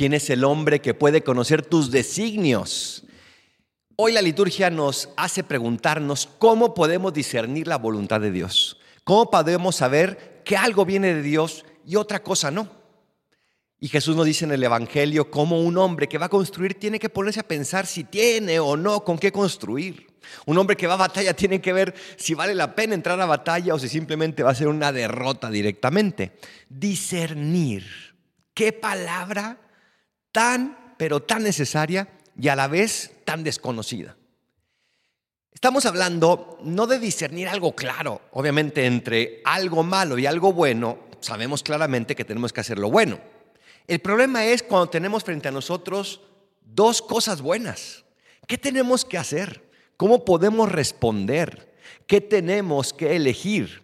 ¿Quién es el hombre que puede conocer tus designios? Hoy la liturgia nos hace preguntarnos cómo podemos discernir la voluntad de Dios. ¿Cómo podemos saber que algo viene de Dios y otra cosa no? Y Jesús nos dice en el Evangelio cómo un hombre que va a construir tiene que ponerse a pensar si tiene o no con qué construir. Un hombre que va a batalla tiene que ver si vale la pena entrar a batalla o si simplemente va a ser una derrota directamente. Discernir. Qué palabra tan, pero tan necesaria y a la vez tan desconocida. Estamos hablando no de discernir algo claro, obviamente entre algo malo y algo bueno, sabemos claramente que tenemos que hacer lo bueno. El problema es cuando tenemos frente a nosotros dos cosas buenas. ¿Qué tenemos que hacer? ¿Cómo podemos responder? ¿Qué tenemos que elegir?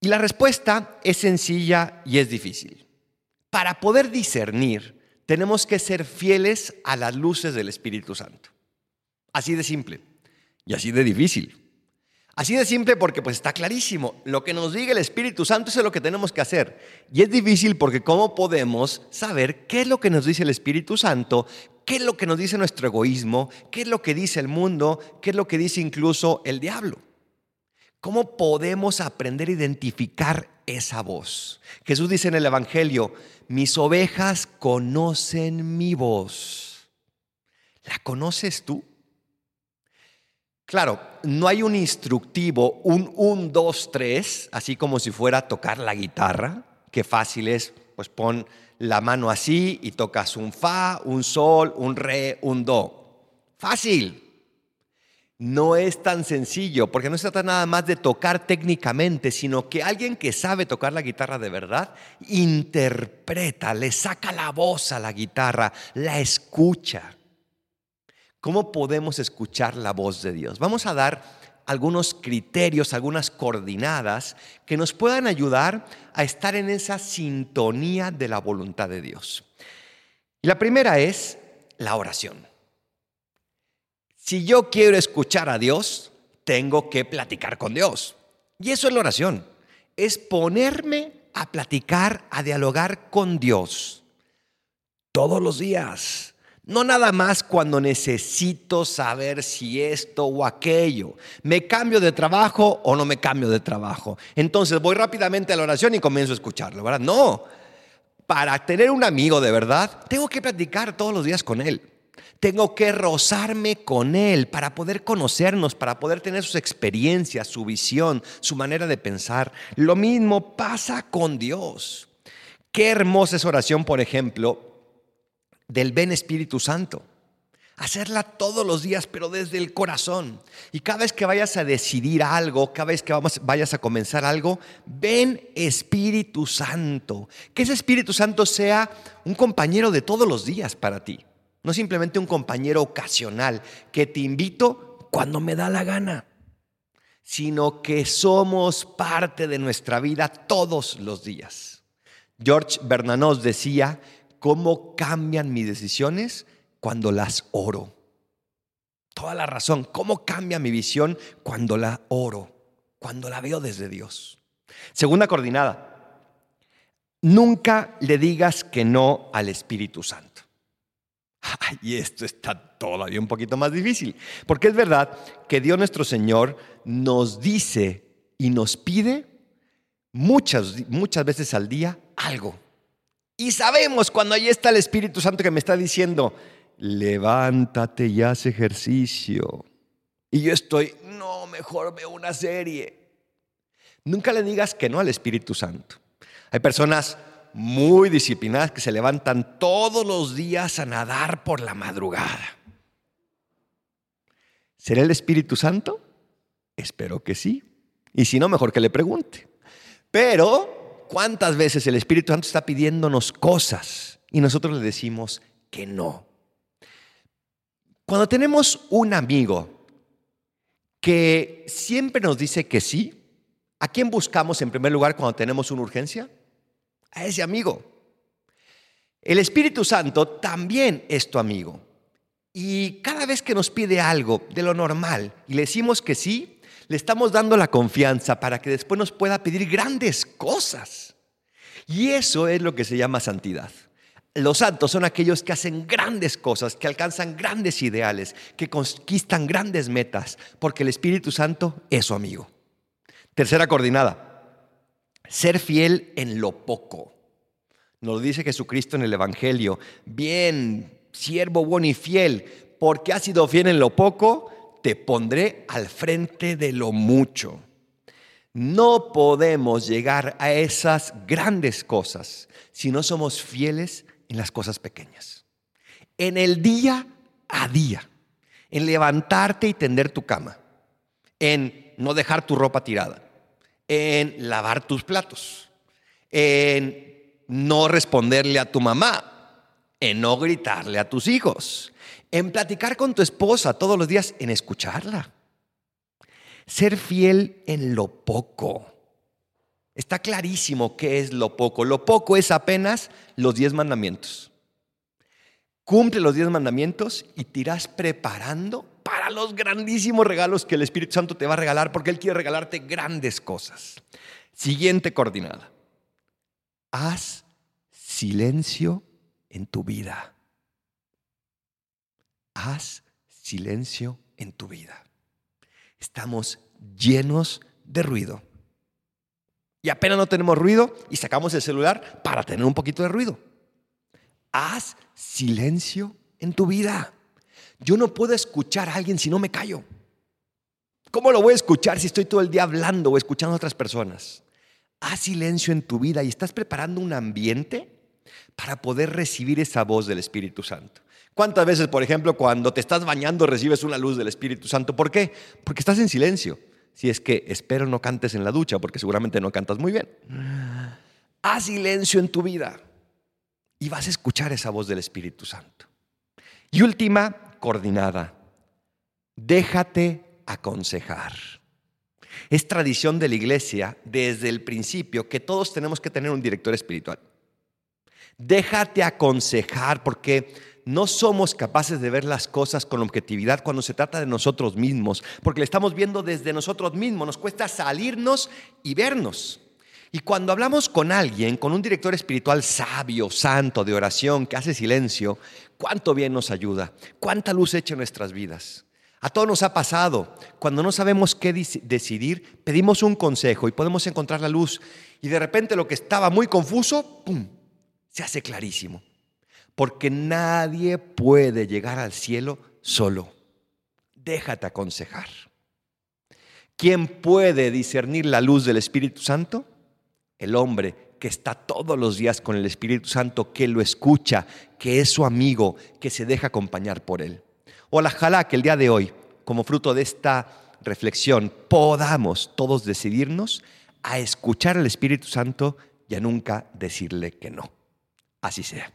Y la respuesta es sencilla y es difícil. Para poder discernir, tenemos que ser fieles a las luces del Espíritu Santo. Así de simple y así de difícil. Así de simple porque pues está clarísimo, lo que nos diga el Espíritu Santo es lo que tenemos que hacer. Y es difícil porque ¿cómo podemos saber qué es lo que nos dice el Espíritu Santo? ¿Qué es lo que nos dice nuestro egoísmo? ¿Qué es lo que dice el mundo? ¿Qué es lo que dice incluso el diablo? ¿Cómo podemos aprender a identificar esa voz? Jesús dice en el Evangelio, mis ovejas conocen mi voz. ¿La conoces tú? Claro, no hay un instructivo, un 1, 2, 3, así como si fuera a tocar la guitarra, que fácil es, pues pon la mano así y tocas un fa, un sol, un re, un do. Fácil no es tan sencillo, porque no se trata nada más de tocar técnicamente, sino que alguien que sabe tocar la guitarra de verdad, interpreta, le saca la voz a la guitarra, la escucha. ¿Cómo podemos escuchar la voz de Dios? Vamos a dar algunos criterios, algunas coordinadas que nos puedan ayudar a estar en esa sintonía de la voluntad de Dios. Y la primera es la oración. Si yo quiero escuchar a Dios, tengo que platicar con Dios. Y eso es la oración. Es ponerme a platicar, a dialogar con Dios todos los días. No nada más cuando necesito saber si esto o aquello. ¿Me cambio de trabajo o no me cambio de trabajo? Entonces voy rápidamente a la oración y comienzo a escucharlo, ¿verdad? No. Para tener un amigo de verdad, tengo que platicar todos los días con él. Tengo que rozarme con Él para poder conocernos, para poder tener sus experiencias, su visión, su manera de pensar. Lo mismo pasa con Dios. Qué hermosa es oración, por ejemplo, del Ven Espíritu Santo. Hacerla todos los días, pero desde el corazón. Y cada vez que vayas a decidir algo, cada vez que vayas a comenzar algo, ven Espíritu Santo. Que ese Espíritu Santo sea un compañero de todos los días para ti. No simplemente un compañero ocasional que te invito cuando me da la gana, sino que somos parte de nuestra vida todos los días. George Bernanos decía, ¿cómo cambian mis decisiones cuando las oro? Toda la razón, ¿cómo cambia mi visión cuando la oro? Cuando la veo desde Dios. Segunda coordinada, nunca le digas que no al Espíritu Santo. Y esto está todavía un poquito más difícil, porque es verdad que Dios nuestro Señor nos dice y nos pide muchas, muchas veces al día algo. Y sabemos cuando ahí está el Espíritu Santo que me está diciendo, levántate y haz ejercicio. Y yo estoy, no, mejor veo una serie. Nunca le digas que no al Espíritu Santo. Hay personas muy disciplinadas que se levantan todos los días a nadar por la madrugada. ¿Será el Espíritu Santo? Espero que sí. Y si no, mejor que le pregunte. Pero, ¿cuántas veces el Espíritu Santo está pidiéndonos cosas y nosotros le decimos que no? Cuando tenemos un amigo que siempre nos dice que sí, ¿a quién buscamos en primer lugar cuando tenemos una urgencia? A ese amigo. El Espíritu Santo también es tu amigo. Y cada vez que nos pide algo de lo normal y le decimos que sí, le estamos dando la confianza para que después nos pueda pedir grandes cosas. Y eso es lo que se llama santidad. Los santos son aquellos que hacen grandes cosas, que alcanzan grandes ideales, que conquistan grandes metas, porque el Espíritu Santo es su amigo. Tercera coordinada, ser fiel en lo poco. Nos lo dice Jesucristo en el Evangelio. Bien, siervo bueno y fiel, porque has sido fiel en lo poco, te pondré al frente de lo mucho. No podemos llegar a esas grandes cosas si no somos fieles en las cosas pequeñas. En el día a día, en levantarte y tender tu cama, en no dejar tu ropa tirada, en lavar tus platos, en no responderle a tu mamá, en no gritarle a tus hijos, en platicar con tu esposa todos los días, en escucharla. Ser fiel en lo poco. Está clarísimo qué es lo poco. Lo poco es apenas los diez mandamientos. Cumple los diez mandamientos y te irás preparando para los grandísimos regalos que el Espíritu Santo te va a regalar, porque Él quiere regalarte grandes cosas. Siguiente coordinada. Haz silencio en tu vida. Haz silencio en tu vida. Estamos llenos de ruido. Y apenas no tenemos ruido y sacamos el celular para tener un poquito de ruido. Haz silencio en tu vida. Yo no puedo escuchar a alguien si no me callo. ¿Cómo lo voy a escuchar si estoy todo el día hablando o escuchando a otras personas? Haz silencio en tu vida y estás preparando un ambiente para poder recibir esa voz del Espíritu Santo. ¿Cuántas veces, por ejemplo, cuando te estás bañando recibes una luz del Espíritu Santo? ¿Por qué? Porque estás en silencio si es que espero no cantes en la ducha, porque seguramente no cantas muy bien. Haz silencio en tu vida y vas a escuchar esa voz del Espíritu Santo. Y última, coordinada. Déjate aconsejar. Es tradición de la iglesia desde el principio que todos tenemos que tener un director espiritual. Déjate aconsejar porque no somos capaces de ver las cosas con objetividad cuando se trata de nosotros mismos, porque le estamos viendo desde nosotros mismos, nos cuesta salirnos y vernos. Y cuando hablamos con alguien, con un director espiritual sabio, santo, de oración, que hace silencio, cuánto bien nos ayuda, cuánta luz echa en nuestras vidas. A todos nos ha pasado, cuando no sabemos qué decidir, pedimos un consejo y podemos encontrar la luz y de repente lo que estaba muy confuso, ¡pum!, se hace clarísimo porque nadie puede llegar al cielo solo. Déjate aconsejar. ¿Quién puede discernir la luz del Espíritu Santo? El hombre que está todos los días con el Espíritu Santo, que lo escucha, que es su amigo, que se deja acompañar por él. Ojalá que el día de hoy, como fruto de esta reflexión, podamos todos decidirnos a escuchar al Espíritu Santo y a nunca decirle que no. Así sea.